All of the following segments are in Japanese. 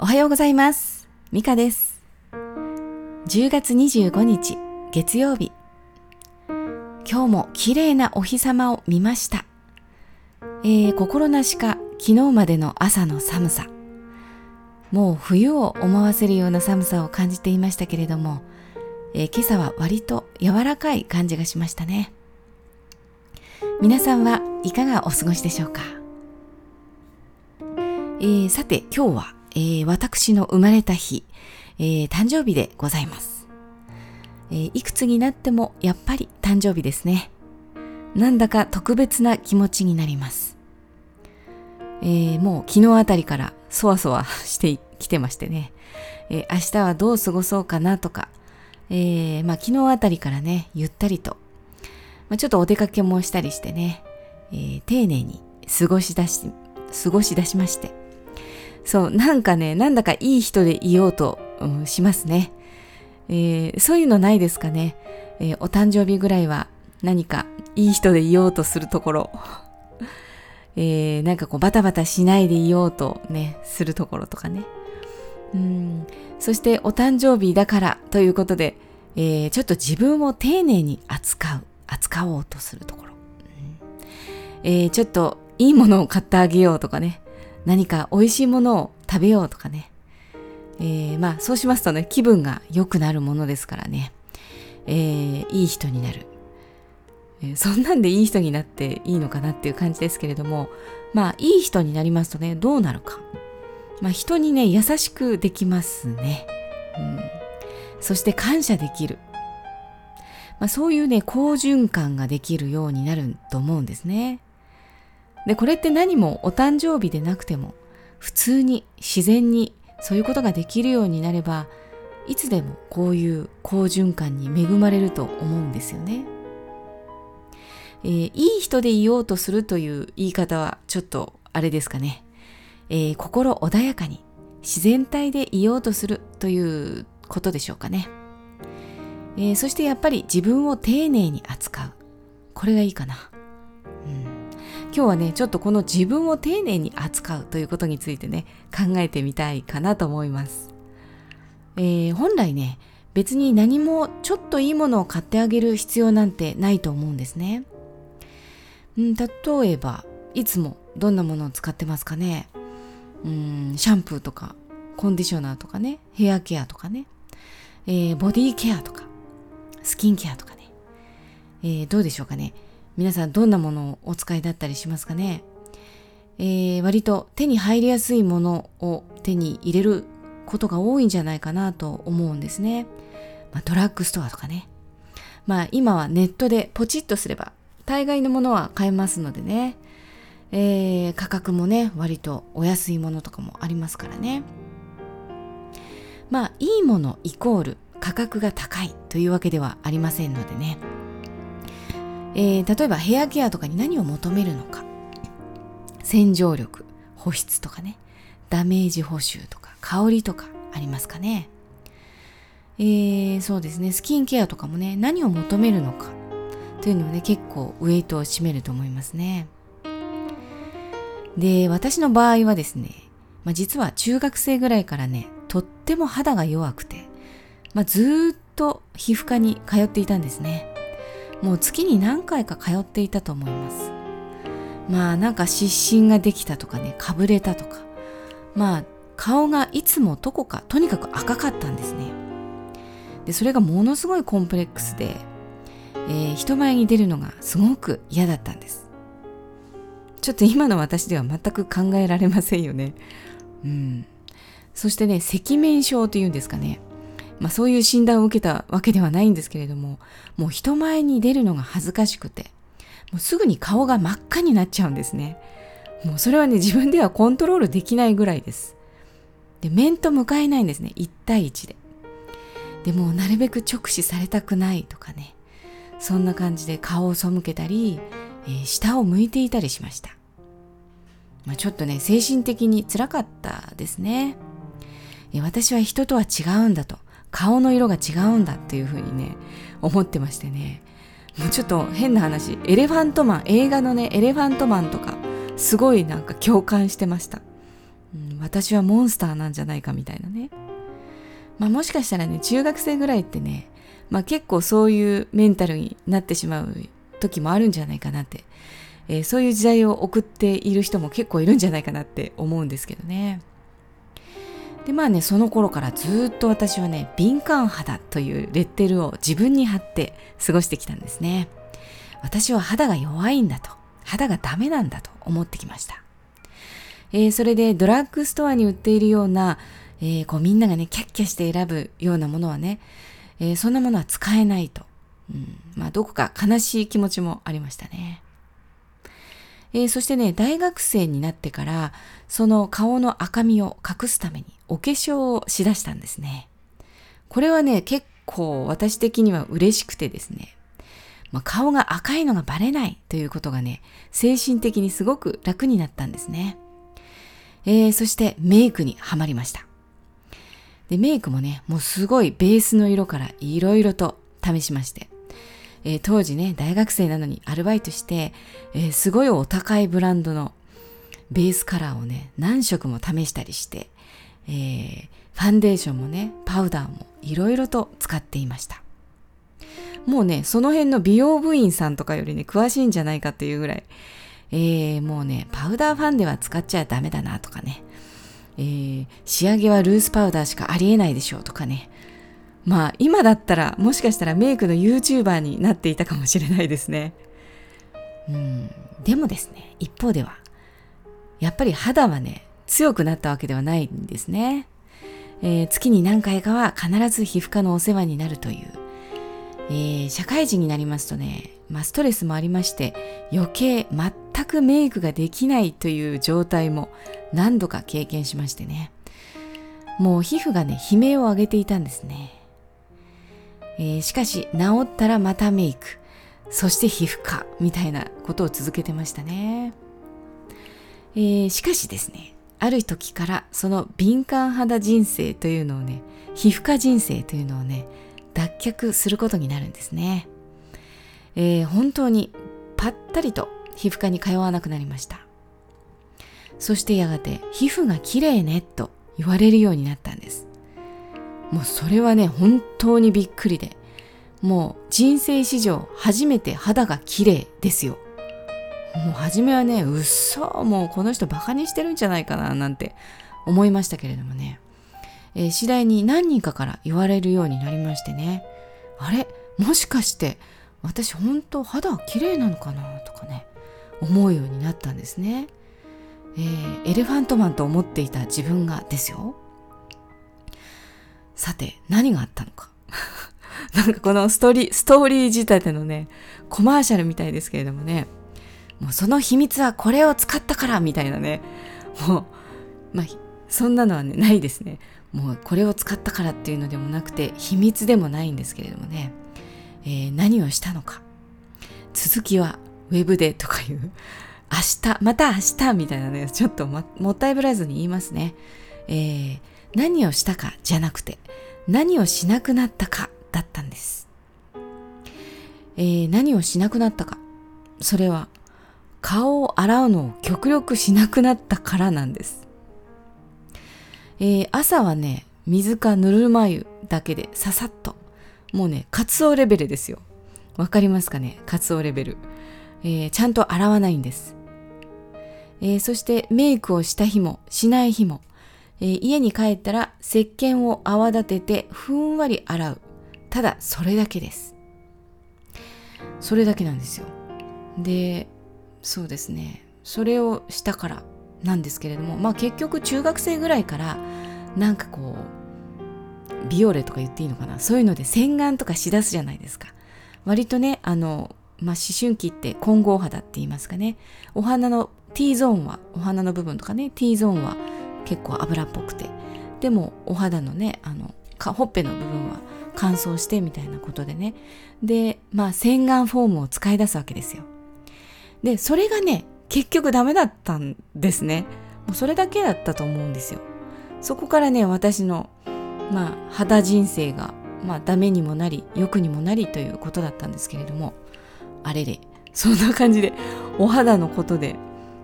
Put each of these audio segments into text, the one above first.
おはようございます。ミカです。10月25日、月曜日。今日も綺麗なお日様を見ました。えー、心なしか昨日までの朝の寒さ。もう冬を思わせるような寒さを感じていましたけれども、えー今朝は割と柔らかい感じがしましたね。皆さんはいかがお過ごしでしょうか？えーさて今日は、えー私の生まれた日、えー誕生日でございます、えーいくつになってもやっぱり誕生日ですね。なんだか特別な気持ちになります。えーもう昨日あたりからそわそわしてきてましてね、えー明日はどう過ごそうかなとか、えーまあ昨日あたりからね、ゆったりと、まあ、ちょっとお出かけもしたりしてね、え丁寧に過ごし出し、過ごし出しまして、そう、なんかね、なんだかいい人でいようと、うんしますね。えーそういうのないですかね。えーお誕生日ぐらいは何かいい人でいようとするところ。えーなんかこうバタバタしないでいようとね、するところとかね。うん。そしてお誕生日だからということで、えーちょっと自分を丁寧に扱う、扱おうとするところ。えーちょっといいものを買ってあげようとかね。何か美味しいものを食べようとかね。えーまあそうしますとね、気分が良くなるものですからね。えーいい人になる。えそんなんでいい人になっていいのかなっていう感じですけれども、まあいい人になりますとね、どうなるか。まあ人にね、優しくできますね。うん、そして感謝できる。まあそういうね、好循環ができるようになると思うんですね。で、これって何もお誕生日でなくても、普通に自然にそういうことができるようになれば、いつでもこういう好循環に恵まれると思うんですよね。えーいい人でいようとするという言い方はちょっとあれですかね。えー心穏やかに自然体でいようとするということでしょうかね。えーそしてやっぱり自分を丁寧に扱う。これがいいかな。うん今日はね、ちょっとこの自分を丁寧に扱うということについてね、考えてみたいかなと思います。えー本来ね、別に何もちょっといいものを買ってあげる必要なんてないと思うんですね。ん、例えば、いつもどんなものを使ってますかね？うん、シャンプーとか、コンディショナーとかね、ヘアケアとかね、えーボディケアとか、スキンケアとかね、えーどうでしょうかね？皆さんどんなものをお使いだったりしますかね、えー割と手に入りやすいものを手に入れることが多いんじゃないかなと思うんですね。まあ、ドラッグストアとかね。まあ今はネットでポチッとすれば大概のものは買えますのでね。えー価格もね、割とお安いものとかもありますからね。まあいいものイコール価格が高いというわけではありませんのでね。えー例えばヘアケアとかに何を求めるのか。洗浄力、保湿とかね。ダメージ補修とか香りとかありますかね。えーそうですね。スキンケアとかもね、何を求めるのかというのはね、結構ウェイトを占めると思いますね。で、私の場合はですね、まあ、実は中学生ぐらいからね、とっても肌が弱くて、まあ、ずっと皮膚科に通っていたんですね。もう月に何回か通っていたと思います。まあなんか湿疹ができたとかね、かぶれたとか。まあ顔がいつもどこかとにかく赤かったんですね。で、それがものすごいコンプレックスで、えー人前に出るのがすごく嫌だったんです。ちょっと今の私では全く考えられませんよね。うん。そしてね、赤面症というんですかね。まあそういう診断を受けたわけではないんですけれども、もう人前に出るのが恥ずかしくて、もうすぐに顔が真っ赤になっちゃうんですね。もうそれはね、自分ではコントロールできないぐらいです。で、面と向かえないんですね。1対1で。でもなるべく直視されたくないとかね。そんな感じで顔を背けたり、えー下を向いていたりしました。まあ、ちょっとね、精神的に辛かったですね。私は人とは違うんだと。顔の色が違うんだっていうふうにね、思ってましてね。もうちょっと変な話、エレファントマン、映画のね、エレファントマンとか、すごいなんか共感してました。うん私はモンスターなんじゃないかみたいなね。まあもしかしたらね、中学生ぐらいってね、まあ結構そういうメンタルになってしまう時もあるんじゃないかなって、えー、そういう時代を送っている人も結構いるんじゃないかなって思うんですけどね。でまあねその頃からずっと私はね敏感肌というレッテルを自分に貼って過ごしてきたんですね。私は肌が弱いんだと。肌がダメなんだと思ってきました、えー、それでドラッグストアに売っているような、えー、こうみんながねキャッキャして選ぶようなものはね、えー、そんなものは使えないと、うん、まあどこか悲しい気持ちもありましたね。えー、そしてね、大学生になってから、その顔の赤みを隠すためにお化粧をしだしたんですね。これはね、結構私的には嬉しくてですね、まあ、顔が赤いのがバレないということがね、精神的にすごく楽になったんですね。えー、そしてメイクにはまりました。で、メイクもね、もうすごいベースの色からいろいろと試しまして、えー、当時ね、大学生なのにアルバイトして、えー、すごいお高いブランドのベースカラーをね、何色も試したりして、えー、ファンデーションもね、パウダーもいろいろと使っていました。もうね、その辺の美容部員さんとかよりね、詳しいんじゃないかっていうぐらい、えー、もうね、パウダーファンデは使っちゃダメだなとかね、えー、仕上げはルースパウダーしかありえないでしょうとかね、まあ今だったらもしかしたらメイクの YouTuber になっていたかもしれないですね。うん、でもですね、一方では、やっぱり肌はね、強くなったわけではないんですね。えー、月に何回かは必ず皮膚科のお世話になるという。えー、社会人になりますとね、まあ、ストレスもありまして余計全くメイクができないという状態も何度か経験しましてねもう皮膚がね悲鳴を上げていたんですねえー、しかし治ったらまたメイク。そして皮膚科みたいなことを続けてましたね、えー、しかしですねある時からその敏感肌人生というのをね皮膚科人生というのをね脱却することになるんですね、えー、本当にぱったりと皮膚科に通わなくなりました。そしてやがて皮膚が綺麗ねと言われるようになったんです。もうそれはね本当にびっくりで。もう人生史上初めて肌が綺麗ですよ。もう初めはねうっそもうこの人バカにしてるんじゃないかななんて思いましたけれどもね、えー、次第に何人かから言われるようになりましてね。あれ？もしかして私本当肌綺麗なのかなとかね。思うようになったんですね、えー、エレファントマンと思っていた自分がですよ。さて、何があったのか。なんかこのストーリー、ストーリー仕立てのね、コマーシャルみたいですけれどもね、もうその秘密はこれを使ったからみたいなね、もう、まあ、そんなのはね、ないですね。もうこれを使ったからっていうのでもなくて、秘密でもないんですけれどもね、えー、何をしたのか。続きはウェブでとかいう、明日、また明日みたいなね、ちょっともったいぶらずに言いますね。えー、何をしたかじゃなくて何をしなくなったかだったんです、えー、何をしなくなったか。それは顔を洗うのを極力しなくなったからなんです、えー、朝はね水かぬるま湯だけでささっともうねカツオレベルですよ。わかりますかね？カツオレベル、えー、ちゃんと洗わないんです、えー、そしてメイクをした日もしない日もえー、家に帰ったら石鹸を泡立ててふんわり洗う。ただそれだけです。それだけなんですよ。で、そうですね。それをしたからなんですけれども、まあ結局中学生ぐらいからなんかこう、ビオレとか言っていいのかな？そういうので洗顔とかしだすじゃないですか。割とね、あの、まあ、思春期って混合肌って言いますかね。お花の T ゾーンは、お花の部分とかね、T ゾーンは結構油っぽくて。でもお肌のねあのほっぺの部分は乾燥してみたいなことでね。でまあ洗顔フォームを使い出すわけですよ。でそれがね結局ダメだったんですね。もうそれだけだったと思うんですよ。そこからね私のまあ肌人生がまあダメにもなり良くにもなりということだったんですけれども。あれれ。そんな感じでお肌のことで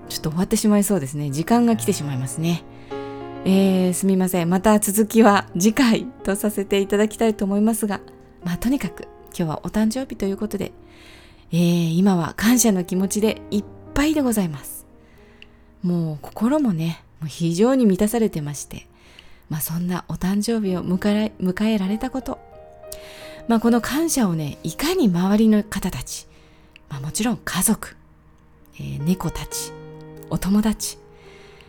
ちょっと終わってしまいそうですね時間が来てしまいますねえー、すみません。また続きは次回とさせていただきたいと思いますが、まあとにかく今日はお誕生日ということで、えー、今は感謝の気持ちでいっぱいでございます。もう心もね、もう非常に満たされてまして、まあそんなお誕生日を迎え迎えられたこと、まあこの感謝をね、いかに周りの方たち、まあもちろん家族、えー、猫たち、お友達、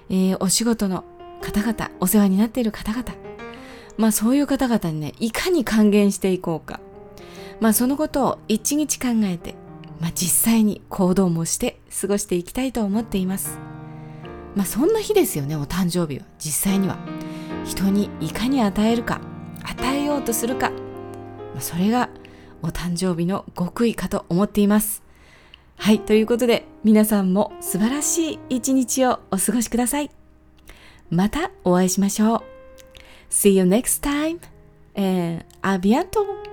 えー、お仕事の方々、お世話になっている方々、まあそういう方々にね、いかに還元していこうか。まあそのことを一日考えて、まあ実際に行動もして過ごしていきたいと思っています。まあそんな日ですよね、お誕生日は。実際には。人にいかに与えるか、与えようとするか。まあ、それがお誕生日の極意かと思っています。はい、ということで皆さんも素晴らしい一日をお過ごしください。またお会いしましょう。See you next time and a b i a n t o